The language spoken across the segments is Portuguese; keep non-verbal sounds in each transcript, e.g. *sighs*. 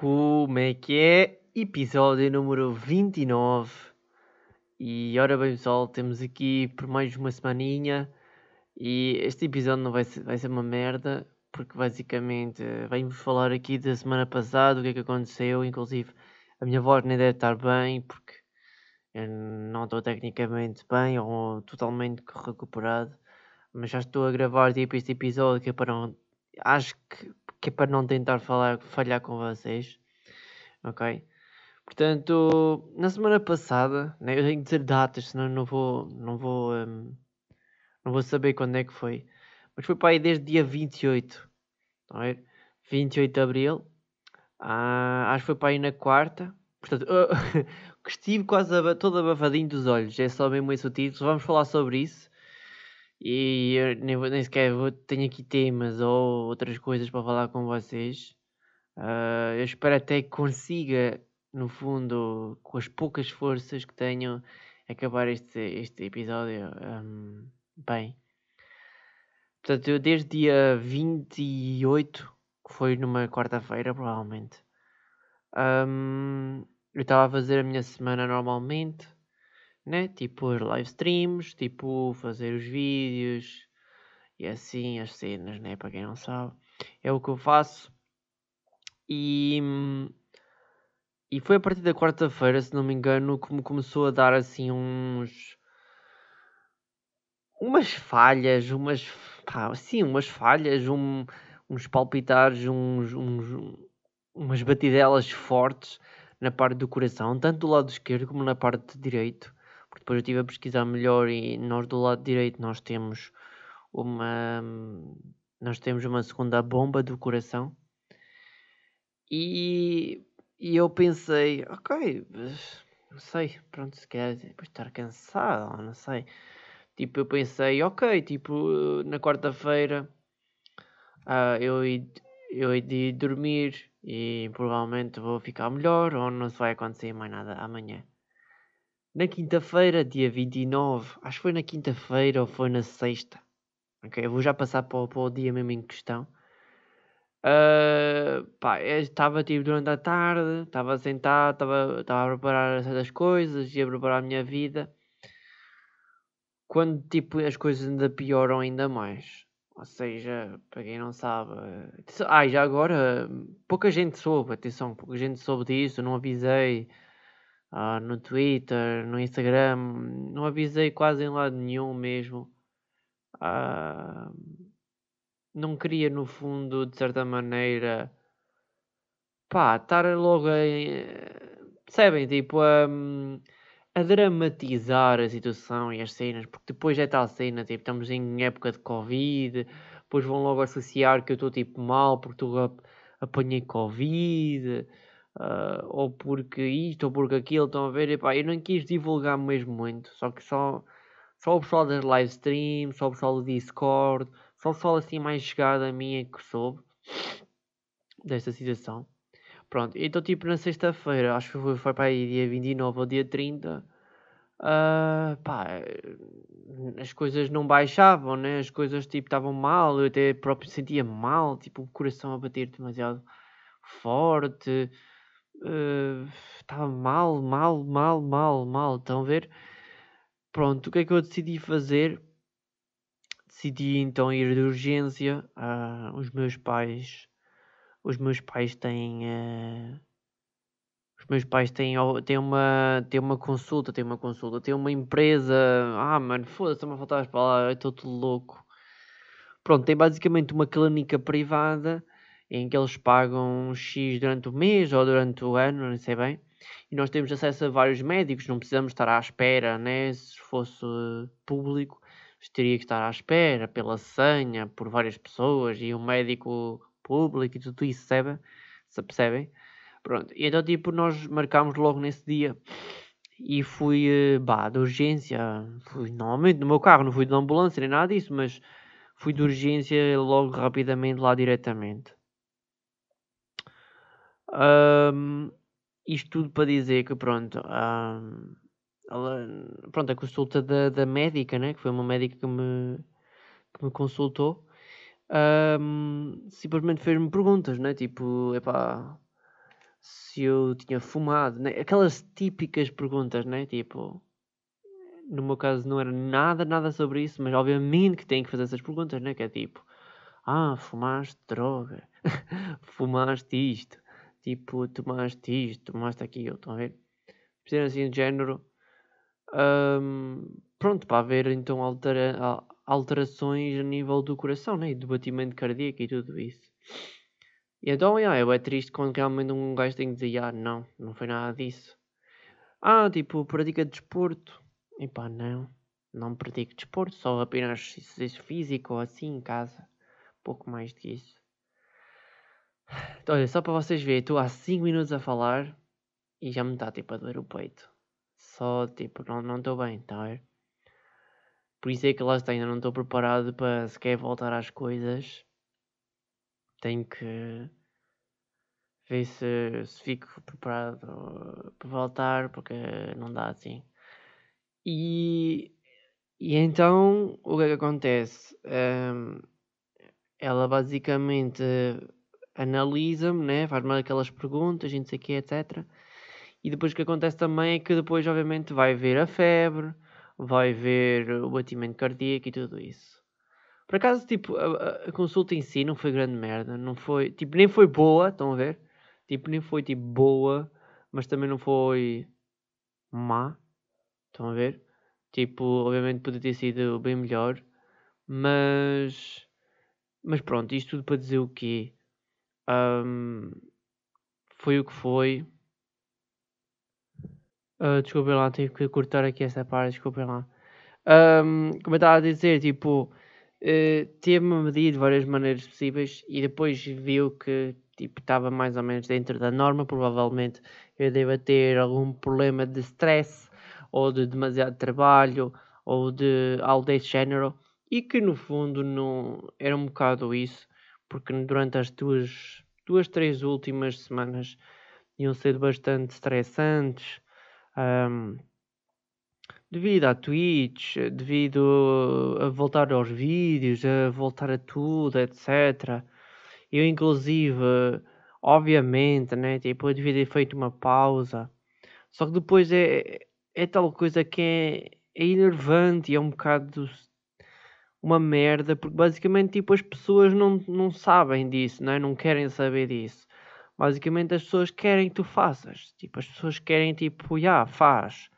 Como é que é? Episódio número 29. E ora bem pessoal, temos aqui por mais uma semaninha e este episódio não vai ser, vai ser uma merda porque basicamente vamos falar aqui da semana passada, o que é que aconteceu, inclusive a minha voz nem deve estar bem porque eu não estou tecnicamente bem ou totalmente recuperado, mas já estou a gravar tipo este episódio que é para não acho que, que é para não tentar falar, falhar com vocês, ok? Portanto, na semana passada, né, eu tenho que dizer datas, senão não vou, não vou, um, não vou saber quando é que foi. Mas foi para aí desde dia 28, tá a ver? 28 de Abril, ah, acho que foi para aí na quarta. Portanto, *laughs* estive quase todo abafadinho dos olhos, é só mesmo esse o título. Vamos falar sobre isso. E eu nem, nem sequer vou, tenho aqui temas ou outras coisas para falar com vocês. Uh, eu espero até que consiga, no fundo, com as poucas forças que tenho, acabar este, este episódio um, bem. Portanto, eu desde dia 28, que foi numa quarta-feira, provavelmente, um, eu estava a fazer a minha semana normalmente né? Tipo os live streams, tipo fazer os vídeos e assim as cenas, né? Para quem não sabe, é o que eu faço. E, e foi a partir da quarta-feira, se não me engano, que me começou a dar assim uns. umas falhas, umas. pá, sim, umas falhas, um, uns palpitares, uns, uns, umas batidelas fortes na parte do coração, tanto do lado esquerdo como na parte direito depois eu estive a pesquisar melhor e nós do lado direito nós temos uma nós temos uma segunda bomba do coração e, e eu pensei, ok, não sei, pronto, se quer depois estar cansado, não sei. Tipo, eu pensei, ok, tipo, na quarta-feira uh, eu, eu hei de dormir e provavelmente vou ficar melhor ou não se vai acontecer mais nada amanhã na quinta-feira, dia 29, acho que foi na quinta-feira ou foi na sexta. Ok, eu vou já passar para o, para o dia mesmo em questão. Uh, pá, estava tipo durante a tarde, estava sentado, estava, a preparar certas coisas, ia preparar a minha vida. Quando tipo as coisas ainda pioram ainda mais. Ou seja, para quem não sabe. Ah, já agora pouca gente soube, atenção, pouca gente soube disso, não avisei uh, no Twitter, no Instagram, não avisei quase em lado nenhum mesmo. Uh, não queria, no fundo, de certa maneira, pá, estar logo a. Percebem? Tipo, a, a dramatizar a situação e as cenas, porque depois é tal cena, tipo, estamos em época de Covid, depois vão logo associar que eu estou tipo mal porque estou apanhei Covid uh, ou porque isto ou porque aquilo, estão a ver, epá, eu não quis divulgar mesmo muito, só que só, só o pessoal das live streams, só o pessoal do Discord, só o pessoal assim mais chegado a mim é que soube desta situação. Pronto, então tipo na sexta-feira, acho que foi, foi para aí dia 29 ou dia 30, uh, ah, pá, as coisas não baixavam, né? As coisas tipo estavam mal, eu até próprio sentia mal, tipo o coração a bater demasiado forte, estava uh, mal, mal, mal, mal, mal. Estão a ver? Pronto, o que é que eu decidi fazer? Decidi então ir de urgência. Uh, os meus pais, os meus pais têm, uh, os meus pais têm, têm uma, têm uma consulta, têm uma consulta, têm uma empresa. Ah, mano, foda-se, me a faltar as palavras, estou tudo louco. Pronto, tem basicamente uma clínica privada em que eles pagam X durante o mês ou durante o ano, não sei bem. E nós temos acesso a vários médicos, não precisamos estar à espera, né? Se fosse público, teria que estar à espera pela senha, por várias pessoas e um médico público e tudo isso, sabe? Se percebem? Pronto, e então tipo, nós marcámos logo nesse dia e fui, eh, bah, de urgência, fui normalmente no meu carro, não fui de ambulância nem nada disso, mas fui de urgência logo rapidamente lá diretamente. Um, isto tudo para dizer que, pronto, um, ela, pronto a consulta da, da médica, né, que foi uma médica que me, que me consultou, um, simplesmente fez-me perguntas, né, tipo, epá, se eu tinha fumado, né? aquelas típicas perguntas, né? Tipo, no meu caso não era nada, nada sobre isso, mas obviamente que tem que fazer essas perguntas, né? Que é tipo, ah, fumaste droga, *laughs* fumaste isto, tipo, tomaste isto, tomaste aquilo, estão a ver? Ser assim de género. Um, pronto, para haver então altera alterações a nível do coração, né? do batimento cardíaco e tudo isso. E então, yeah, é triste quando realmente um gajo tem que dizer, ah, não, não foi nada disso. Ah, tipo, pratica desporto. E pá, não, não pratico desporto, só apenas exercício físico ou assim em casa. Pouco mais do que isso. Então, olha, só para vocês verem, estou há 5 minutos a falar e já me está tipo a doer o peito. Só tipo, não estou bem, tá a? Por isso é que lá está, ainda não estou preparado para sequer voltar às coisas. Tenho que ver se, se fico preparado para voltar, porque não dá assim. E, e então o que é que acontece? Um, ela basicamente analisa-me, né? faz-me aquelas perguntas, e não sei que, etc. E depois o que acontece também é que depois, obviamente, vai ver a febre, vai ver o batimento cardíaco e tudo isso. Por acaso, tipo, a, a, consulta em si não foi grande merda, não foi, tipo, nem foi boa, estão a ver? Tipo, nem foi, tipo, boa, mas também não foi má, estão a ver? Tipo, obviamente podia ter sido bem melhor, mas, mas pronto, isto tudo para dizer o quê? Um, foi o que foi, Uh, desculpem lá, tive que cortar aqui essa parte, desculpem lá. Um, como eu estava a dizer, tipo, uh, teve-me medido de várias maneiras possíveis e depois viu que tipo, estava mais ou menos dentro da norma. Provavelmente eu devo ter algum problema de stress ou de demasiado trabalho ou de algo desse género e que no fundo não era um bocado isso, porque durante as duas, duas três últimas semanas iam ser bastante estressantes um, devido à Twitch, devido a voltar aos vídeos, a voltar a tudo, etc. Eu, inclusive, obviamente, né, tipo, eu devia ter feito uma pausa. Só que depois é, é tal coisa que é, é enervante e é um bocado uma merda, porque basicamente tipo, as pessoas não, não sabem disso, né? não querem saber disso. Basicamente as pessoas querem que tu faças. Tipo, as pessoas querem tipo, já, yeah, faz. Já,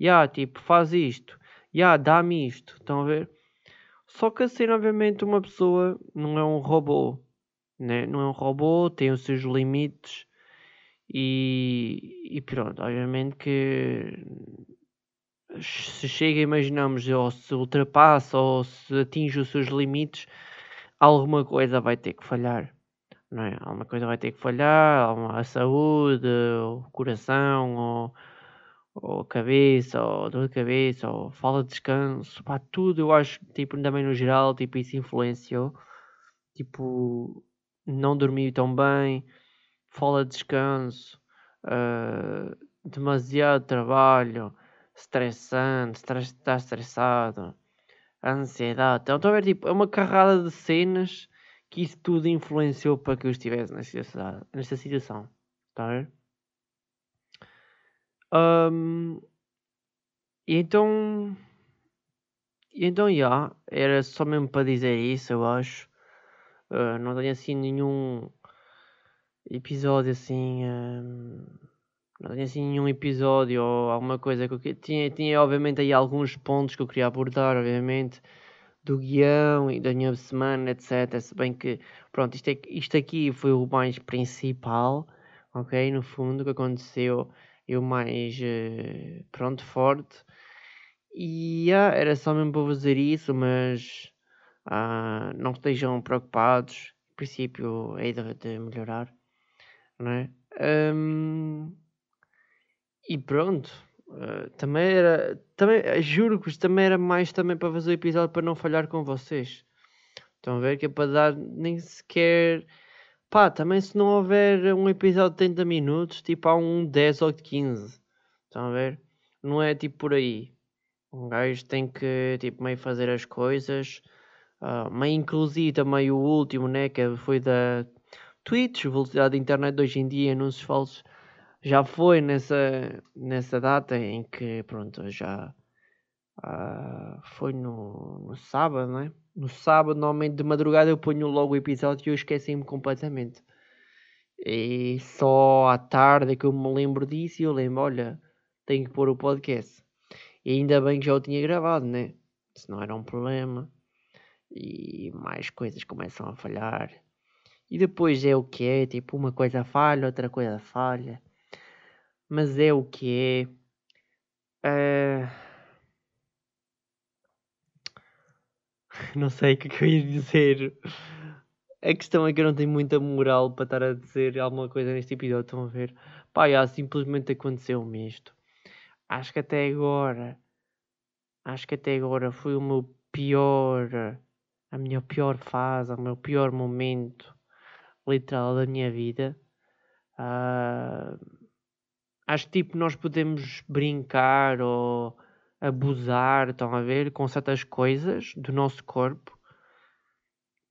yeah, tipo, faz isto. Já, yeah, dá-me isto. Estão a ver? Só que assim, obviamente, uma pessoa não é um robô. Né? Não é um robô, tem os seus limites. E, e pronto, obviamente que se chega, imaginamos, ou se ultrapassa ou se atinge os seus limites, alguma coisa vai ter que falhar não é? Alguma coisa vai ter que falhar, a saúde, o coração, ou, ou cabeça, ou dor de cabeça, ou falta de descanso, pá, tudo eu acho, tipo, também no geral, tipo, isso influenciou, tipo, não dormir tão bem, falta de descanso, uh, demasiado trabalho, estressante, estar tá estressado, ansiedade, então, estão a ver, tipo, é uma carrada de cenas que isso tudo influenciou para que eu estivesse nesta, nesta situação. Está a ver? Um, e então. E então, já. Yeah, era só mesmo para dizer isso, eu acho. Uh, não tenho assim nenhum episódio assim. Não tenho assim nenhum episódio ou alguma coisa que eu tinha. Tinha, obviamente, aí alguns pontos que eu queria abordar, obviamente do guião e da minha semana, etc. Se bem que, pronto, isto, é, isto aqui foi o mais principal, ok? No fundo, que aconteceu, eu mais, uh, pronto, forte. E yeah, era só mesmo para fazer isso, mas uh, não estejam preocupados. Em princípio, é de, de melhorar, não é? Um, e pronto. Uh, também era. Também, eh, juro que também era mais também para fazer o episódio para não falhar com vocês. Estão a ver que é para dar nem sequer. Pá, também se não houver um episódio de 30 minutos, tipo há um 10 ou de 15. Estão a ver? Não é tipo por aí. Um gajo tem que tipo meio fazer as coisas. Uh, meio inclusive também o último, né? Que foi da, tweets, velocidade da internet hoje em dia, anúncios falsos, já foi nessa, nessa data em que, pronto, já uh, foi no, no sábado, não é? No sábado, normalmente de madrugada, eu ponho logo o episódio e eu esqueci-me completamente. E só à tarde é que eu me lembro disso e eu lembro, olha, tenho que pôr o podcast. E ainda bem que já o tinha gravado, né? Se não era um problema. E mais coisas começam a falhar. E depois é o que é, tipo, uma coisa falha, outra coisa falha. Mas é o que é. Uh... Não sei o que, é que eu ia dizer. A questão é que eu não tenho muita moral para estar a dizer alguma coisa neste episódio. Estão a ver? Pá, já, simplesmente aconteceu-me isto. Acho que até agora. Acho que até agora foi o meu pior. A minha pior fase, o meu pior momento. Literal da minha vida. Uh, acho que tipo nós podemos brincar ou abusar, estão a ver, com certas coisas do nosso corpo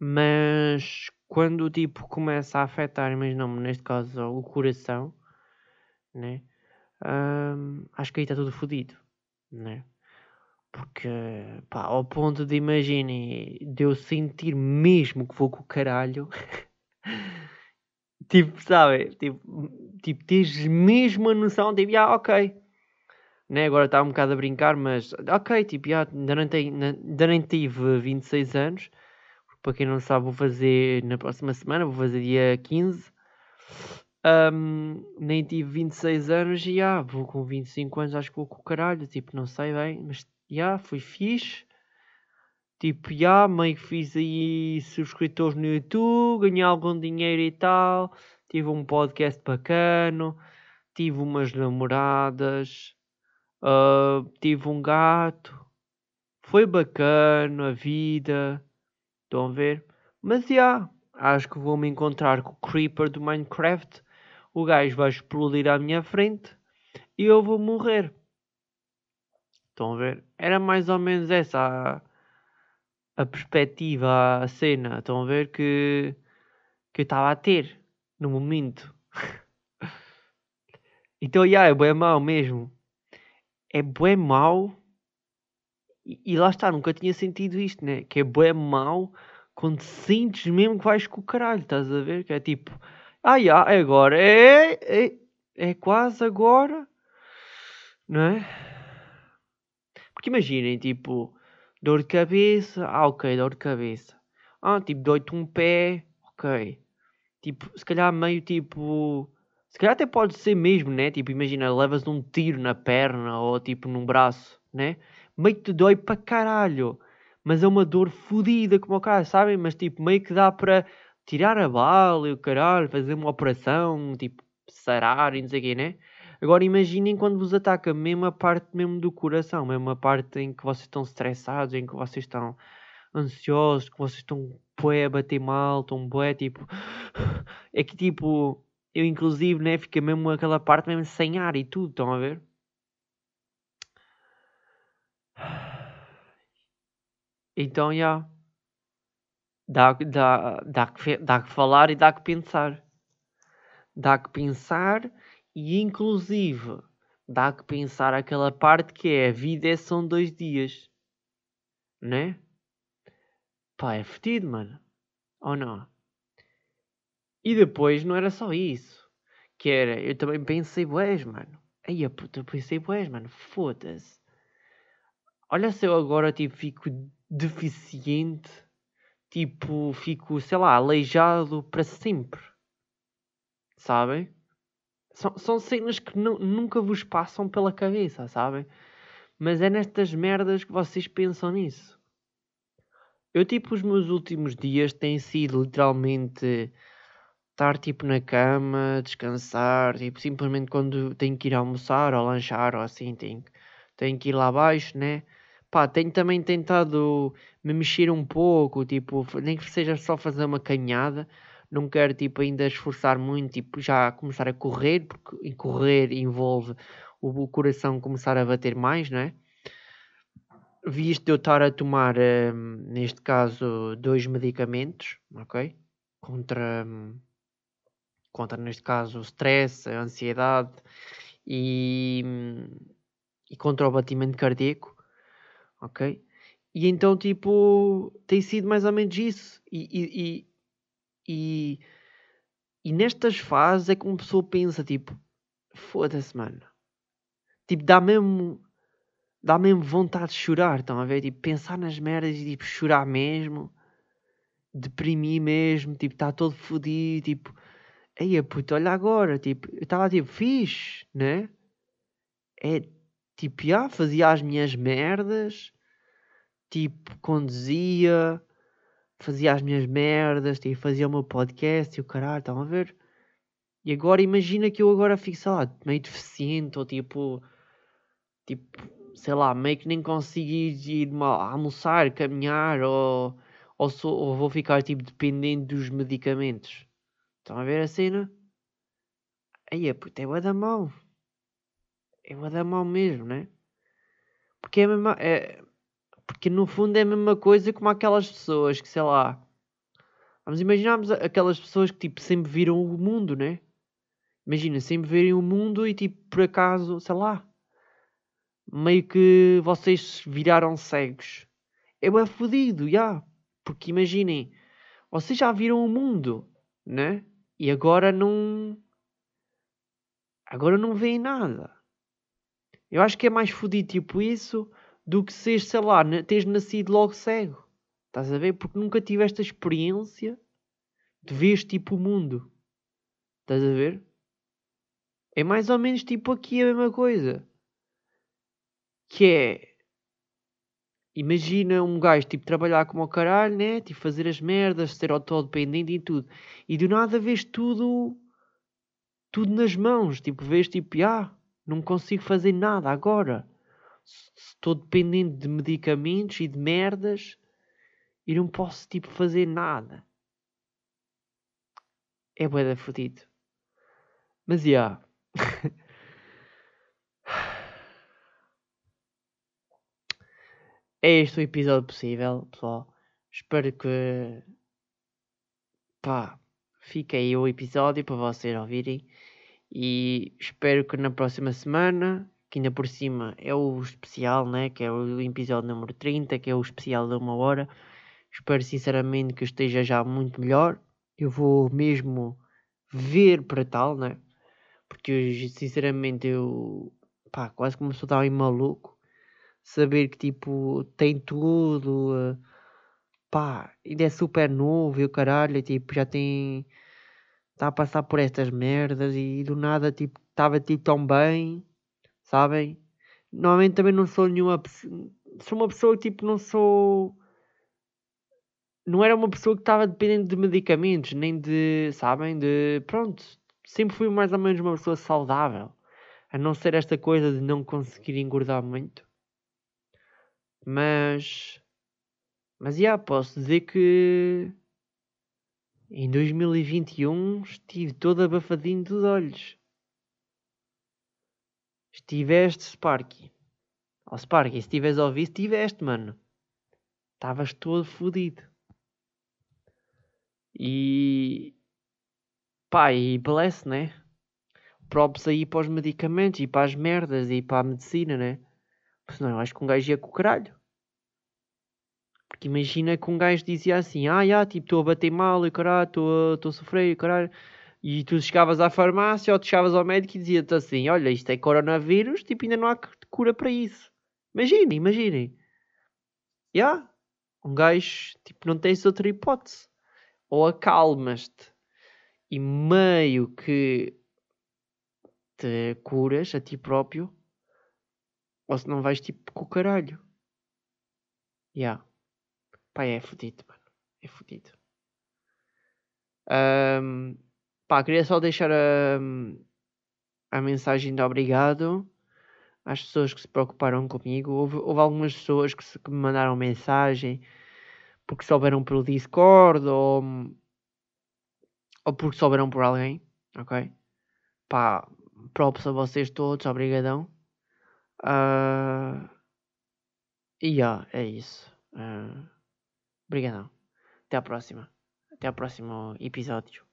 mas quando tipo começa a afetar, imaginamos neste caso o coração, né? Um, acho que aí está tudo fodido, né? Porque, pá, ao ponto de imaginem, de eu sentir mesmo que vou com o caralho, *laughs* tipo, sabe? Tipo, tipo, tens mesmo a noção, tipo, ah, ok, né? Agora está um bocado a brincar, mas ok, tipo, já, ainda, tenho, nem tive 26 anos para quem não sabe, vou fazer na próxima semana, vou fazer dia 15. Um, nem tive 26 anos e já, vou com 25 anos, acho que vou com o caralho. Tipo, não sei bem, mas já, fui fixe. Tipo, já, meio que fiz aí subscritores no YouTube, ganhei algum dinheiro e tal. Tive um podcast bacana, tive umas namoradas, uh, tive um gato. Foi bacana a vida. Estão a ver? Mas já, yeah, acho que vou me encontrar com o Creeper do Minecraft. O gajo vai explodir à minha frente e eu vou morrer. Estão a ver? Era mais ou menos essa a, a perspectiva, a cena. Estão a ver que, que eu estava a ter no momento. *laughs* então, yeah, é bem mau mesmo. É bem mau e, lá está, nunca tinha sentido isto, né? Que é bem mau quando sentes mesmo que vais com o caralho, estás a ver? Que é tipo, ah, já, é agora, é, é, é quase agora, não é? Porque imaginem, tipo, dor de cabeça, ah, ok, dor de cabeça. Ah, tipo, dói-te um pé, ok. Tipo, se calhar meio tipo. Se calhar até pode ser mesmo, né? Tipo, imagina, levas um tiro na perna ou tipo num braço, né? meio que te dói para caralho. Mas é uma dor fodida como o cara, sabem? Mas tipo, meio que dá para tirar a bala e o caralho, fazer uma operação, tipo, sarar e não sei o quê, né? Agora imaginem quando vos ataca mesmo a parte mesmo do coração, mesmo a parte em que vocês estão estressados, em que vocês estão ansiosos, que vocês estão bué a bater mal, estão bué tipo. *sighs* É que tipo, eu inclusive, né, fica mesmo aquela parte mesmo sem ar e tudo, estão a ver? *sighs* Então, já. Dá, dá, dá, que, dá que falar e dá que pensar. Dá que pensar e, inclusive, dá que pensar aquela parte que é a vida é são dois dias. Né? Pá, é fedido, mano. Ou não? E depois não era só isso. Que era, eu também pensei, boés, mano. Aí a puta, pensei, boés, mano. Foda-se. Olha se eu agora, tipo, fico deficiente, tipo, fico, sei lá, aleijado para sempre. Sabem? São, são cenas que nunca vos passam pela cabeça, sabem? Mas é nestas merdas que vocês pensam nisso. Eu, tipo, os meus últimos dias têm sido literalmente estar, tipo, na cama, descansar, tipo, simplesmente quando tenho que ir almoçar ou lanchar ou assim, tenho, tenho que ir lá abaixo, né? Pá, tenho também tentado me mexer um pouco, tipo, nem que seja só fazer uma canhada. Não quero, tipo, ainda esforçar muito, tipo, já começar a correr, porque correr envolve o, coração começar a bater mais, não é? Visto eu estar a tomar, um, neste caso, dois medicamentos, ok? Contra, um, contra neste caso o stress, a ansiedade e, e contra o batimento cardíaco, ok? E então, tipo, tem sido mais ou menos isso. E, e, e, e, e nestas fases é que uma pessoa pensa, tipo, foda-se, mano. Tipo, dá mesmo, dá mesmo vontade de chorar, estão a ver? Tipo, pensar nas merdas e, tipo, chorar mesmo. Deprimir mesmo, tipo, está todo fodido, tipo... Eia, puto, olha agora, tipo, eu estava, tipo, fixe, né? É, tipo, já, fazia as minhas merdas tipo, conduzia, fazia as minhas merdas, tipo, fazia o meu podcast e o caralho, estão a ver? E agora imagina que eu agora fico, sei lá, meio deficiente ou tipo, tipo, sei lá, meio que nem consigo ir almoçar, caminhar ou, ou, sou, ou vou ficar tipo dependente dos medicamentos. Estão a ver a cena? Aí é puta, é o da mal. É o da mal mesmo, né? Porque é, mesmo, é, porque no fundo é a mesma coisa como aquelas pessoas que, sei lá, vamos imaginarmos aquelas pessoas que tipo sempre viram o mundo, né? Imagina, sempre verem o mundo e tipo, por acaso, sei lá, meio que vocês viraram cegos. É bem fodido, já. Yeah. Porque imaginem, vocês já viram o mundo, né? E agora não. Agora não veem nada. Eu acho que é mais fodido tipo isso do que seres, sei lá, teres nascido logo cego. Estás a ver? Porque nunca tiveste a experiência de ver tipo o mundo. Estás a ver? É mais ou menos tipo aqui a mesma coisa. Que é. Imagina um gajo tipo trabalhar como o caralho, né? Tipo fazer as merdas, ser autodependente e tudo. E do nada vês tudo. Tudo nas mãos. Tipo, vês tipo, ah, não consigo fazer nada agora estou dependente de medicamentos e de merdas e não posso tipo fazer nada. É bué da fodido. Mas já. Yeah. *laughs* é este o episódio possível, pessoal. Espero que pá, fique aí o episódio para vocês ouvirem. E espero que na próxima semana que ainda por cima é o especial, né? que é o episódio número 30, que é o especial de uma hora. Espero sinceramente que esteja já muito melhor. Eu vou mesmo ver para tal, né? Porque sinceramente eu pá, quase como se estava maluco. Saber que tipo tem tudo, uh, pá, ainda é super novo e o caralho, tipo, já tem. Está a passar por estas merdas e do nada tipo estava tipo tão bem sabem? Normalmente também não sou nenhuma sou uma pessoa que tipo não sou não era uma pessoa que estava dependente de medicamentos, nem de, sabem, de pronto, sempre fui mais ou menos uma pessoa saudável, a não ser esta coisa de não conseguir engordar muito. Mas mas já yeah, posso dizer que em 2021 estive todo abafadinho dos olhos. Estiveste, Sparky. Ó oh, Sparky, se estiveres a ouvir, estiveste, mano. Estavas todo fodido. E. Pá, e bless, né? Props aí para os medicamentos e para as merdas e para a medicina, né? Senão eu acho que um gajo ia com o caralho. Porque imagina que um gajo dizia assim: Ah, já, tipo, estou a bater mal e caralho, estou a, a sofrer e caralho. E tu chegavas à farmácia ou tu chegavas ao médico e dizia-te assim: Olha, isto é coronavírus, tipo, ainda não há cura para isso. Imaginem, imaginem. Já, yeah. um gajo, tipo, não tens outra hipótese. Ou acalmas-te e meio que te curas a ti próprio, ou se não vais tipo com o caralho. Yeah. Pá, é fodido, mano. É fodido. Um, Pá, queria só deixar a, a mensagem de obrigado às pessoas que se preocuparam comigo. Houve, houve algumas pessoas que, se, que, me mandaram mensagem porque souberam pelo Discord ou, ou porque souberam por alguém, ok? Pá, props a vocês todos, obrigadão. Uh, e yeah, é isso. Uh, obrigadão. Até à próxima. Até ao próximo episódio.